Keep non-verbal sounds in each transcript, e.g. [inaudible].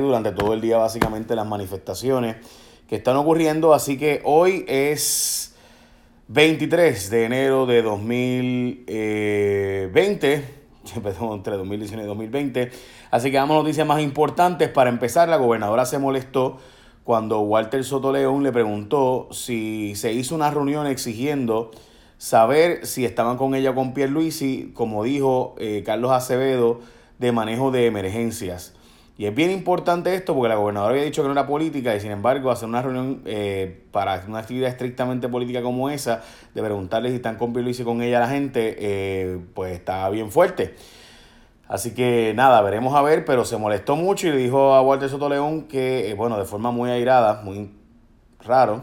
durante todo el día básicamente las manifestaciones que están ocurriendo. Así que hoy es 23 de enero de 2020, empezamos [laughs] entre 2019 y 2020. Así que damos noticias más importantes. Para empezar, la gobernadora se molestó cuando Walter Soto León le preguntó si se hizo una reunión exigiendo saber si estaban con ella o con Pierluisi, como dijo eh, Carlos Acevedo, de manejo de emergencias. Y es bien importante esto porque la gobernadora había dicho que no era política y sin embargo hacer una reunión eh, para una actividad estrictamente política como esa, de preguntarle si están y con ella la gente, eh, pues está bien fuerte. Así que nada, veremos a ver, pero se molestó mucho y le dijo a Walter Soto León que, eh, bueno, de forma muy airada, muy raro,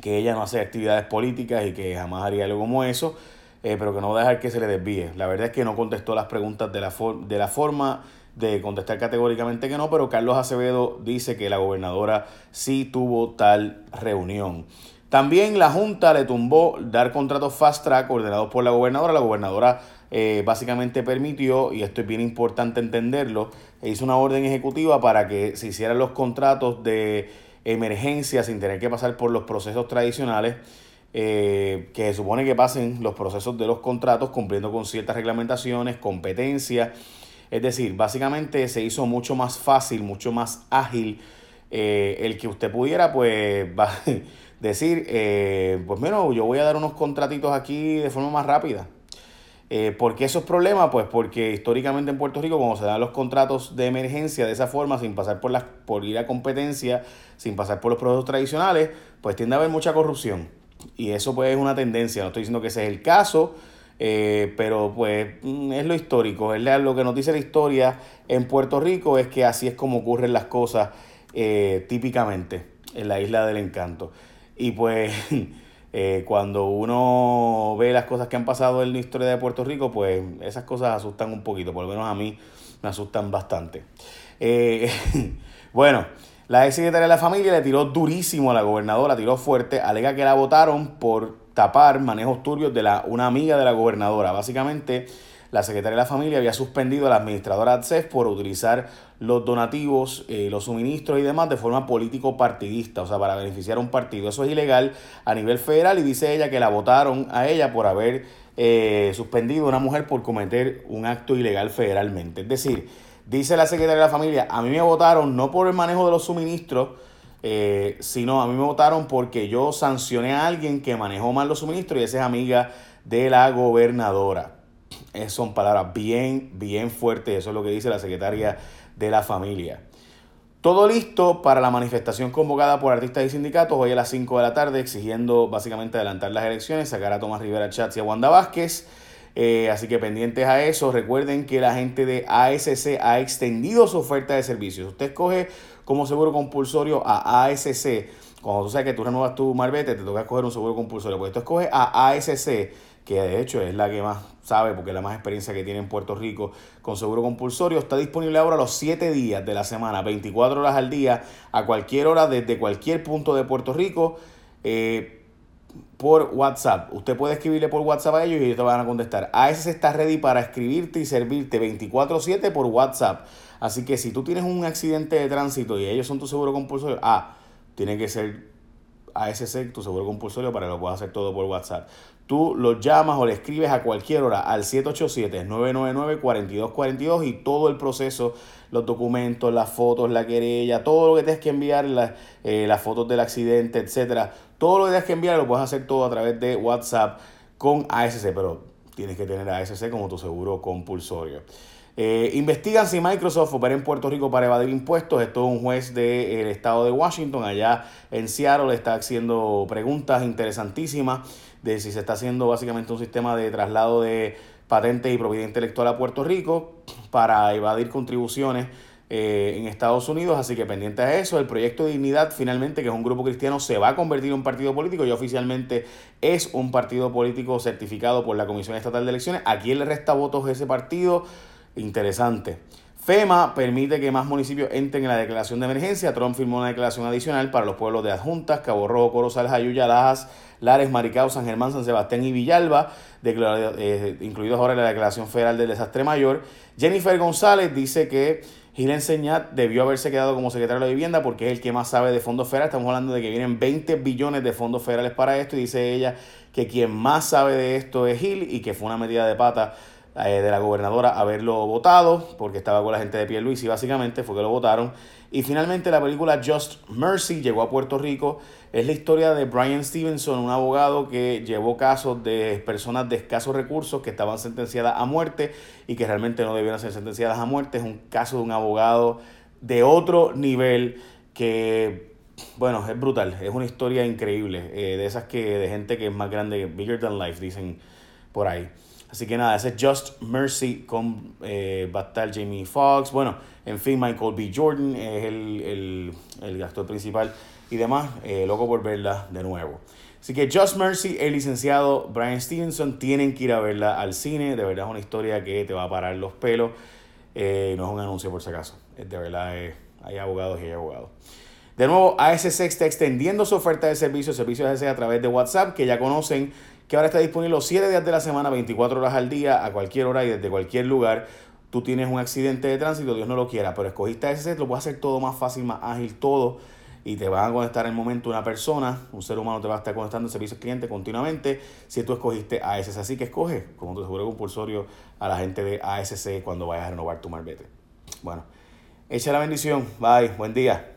que ella no hace actividades políticas y que jamás haría algo como eso, pero que no va a dejar que se le desvíe. La verdad es que no contestó las preguntas de la, de la forma de contestar categóricamente que no, pero Carlos Acevedo dice que la gobernadora sí tuvo tal reunión. También la Junta le tumbó dar contratos fast track ordenados por la gobernadora. La gobernadora eh, básicamente permitió, y esto es bien importante entenderlo, hizo una orden ejecutiva para que se hicieran los contratos de emergencia sin tener que pasar por los procesos tradicionales. Eh, que se supone que pasen los procesos de los contratos cumpliendo con ciertas reglamentaciones, competencias es decir, básicamente se hizo mucho más fácil, mucho más ágil eh, el que usted pudiera, pues, [laughs] decir, eh, pues bueno, yo voy a dar unos contratitos aquí de forma más rápida. Eh, ¿Por qué esos problemas? Pues porque históricamente en Puerto Rico, cuando se dan los contratos de emergencia de esa forma, sin pasar por, las, por ir a competencia, sin pasar por los procesos tradicionales, pues tiende a haber mucha corrupción. Y eso pues es una tendencia. No estoy diciendo que ese es el caso, eh, pero pues mm, es lo histórico, es lo que nos dice la historia en Puerto Rico es que así es como ocurren las cosas eh, típicamente en la isla del encanto. Y pues [laughs] eh, cuando uno ve las cosas que han pasado en la historia de Puerto Rico, pues esas cosas asustan un poquito, por lo menos a mí me asustan bastante. [laughs] bueno, la ex secretaria de la familia le tiró durísimo a la gobernadora, tiró fuerte, alega que la votaron por tapar manejos turbios de la, una amiga de la gobernadora. Básicamente, la secretaria de la familia había suspendido a la administradora ADSEF por utilizar los donativos, eh, los suministros y demás de forma político-partidista, o sea, para beneficiar a un partido. Eso es ilegal a nivel federal y dice ella que la votaron a ella por haber eh, suspendido a una mujer por cometer un acto ilegal federalmente. Es decir, dice la secretaria de la familia, a mí me votaron no por el manejo de los suministros, eh, sino a mí me votaron porque yo sancioné a alguien que manejó mal los suministros y esa es amiga de la gobernadora. Esas son palabras bien, bien fuertes, eso es lo que dice la secretaria de la familia. Todo listo para la manifestación convocada por artistas y sindicatos hoy a las 5 de la tarde, exigiendo básicamente adelantar las elecciones, sacar a Tomás Rivera Chatz y a Wanda Vázquez. Eh, así que pendientes a eso, recuerden que la gente de ASC ha extendido su oferta de servicios. Usted escoge como seguro compulsorio a ASC. Cuando tú sabes que tú renuevas tu marbete, te toca escoger un seguro compulsorio. Pues tú escoges a ASC, que de hecho es la que más sabe, porque es la más experiencia que tiene en Puerto Rico con seguro compulsorio. Está disponible ahora los 7 días de la semana, 24 horas al día, a cualquier hora, desde cualquier punto de Puerto Rico. Eh, por WhatsApp. Usted puede escribirle por WhatsApp a ellos y ellos te van a contestar. ASC está ready para escribirte y servirte 24/7 por WhatsApp. Así que si tú tienes un accidente de tránsito y ellos son tu seguro compulsorio, ah, tiene que ser ASC tu seguro compulsorio para que lo puedas hacer todo por WhatsApp. Tú lo llamas o le escribes a cualquier hora al 787-999-4242 y todo el proceso, los documentos, las fotos, la querella, todo lo que tienes que enviar, eh, las fotos del accidente, etcétera, todo lo que tienes que enviar lo puedes hacer todo a través de WhatsApp con ASC, pero tienes que tener ASC como tu seguro compulsorio. Eh, investigan si Microsoft opera en Puerto Rico para evadir impuestos. Esto es un juez del estado de Washington, allá en Seattle, está haciendo preguntas interesantísimas de si se está haciendo básicamente un sistema de traslado de patentes y propiedad intelectual a Puerto Rico para evadir contribuciones eh, en Estados Unidos, así que pendiente a eso, el proyecto de Dignidad finalmente, que es un grupo cristiano, se va a convertir en un partido político y oficialmente es un partido político certificado por la Comisión Estatal de Elecciones. ¿A quién le resta votos ese partido? Interesante. FEMA permite que más municipios entren en la declaración de emergencia. Trump firmó una declaración adicional para los pueblos de Adjuntas, Cabo Rojo, Corozal, Jayuya, Lajas, Lares, Maricao, San Germán, San Sebastián y Villalba, eh, incluidos ahora en la declaración federal del desastre mayor. Jennifer González dice que Gil Enseñat debió haberse quedado como secretario de la vivienda porque es el que más sabe de fondos federales. Estamos hablando de que vienen 20 billones de fondos federales para esto y dice ella que quien más sabe de esto es Gil y que fue una medida de pata eh, de la gobernadora haberlo votado, porque estaba con la gente de y básicamente, fue que lo votaron. Y finalmente la película Just Mercy llegó a Puerto Rico. Es la historia de Brian Stevenson, un abogado que llevó casos de personas de escasos recursos que estaban sentenciadas a muerte y que realmente no debieron ser sentenciadas a muerte. Es un caso de un abogado de otro nivel que, bueno, es brutal. Es una historia increíble, eh, de esas que de gente que es más grande, bigger than life, dicen por ahí. Así que nada, ese es Just Mercy con eh, va Jamie Foxx. Bueno, en fin, Michael B. Jordan es el, el, actor principal y demás. Eh, loco por verla de nuevo. Así que Just Mercy, el licenciado Brian Stevenson, tienen que ir a verla al cine. De verdad es una historia que te va a parar los pelos. Eh, no es un anuncio por si acaso. De verdad eh, hay abogados y hay abogados. De nuevo, ASC está extendiendo su oferta de servicio, servicios ASC a través de WhatsApp, que ya conocen que ahora está disponible los 7 días de la semana, 24 horas al día, a cualquier hora y desde cualquier lugar. Tú tienes un accidente de tránsito, Dios no lo quiera, pero escogiste ese lo puedes hacer todo más fácil, más ágil, todo. Y te van a conectar en el momento una persona, un ser humano te va a estar conectando el servicio al cliente continuamente si tú escogiste ASC. Así que escoge como tu seguro compulsorio a la gente de ASC cuando vayas a renovar tu marbete. Bueno, echa la bendición. Bye. Buen día.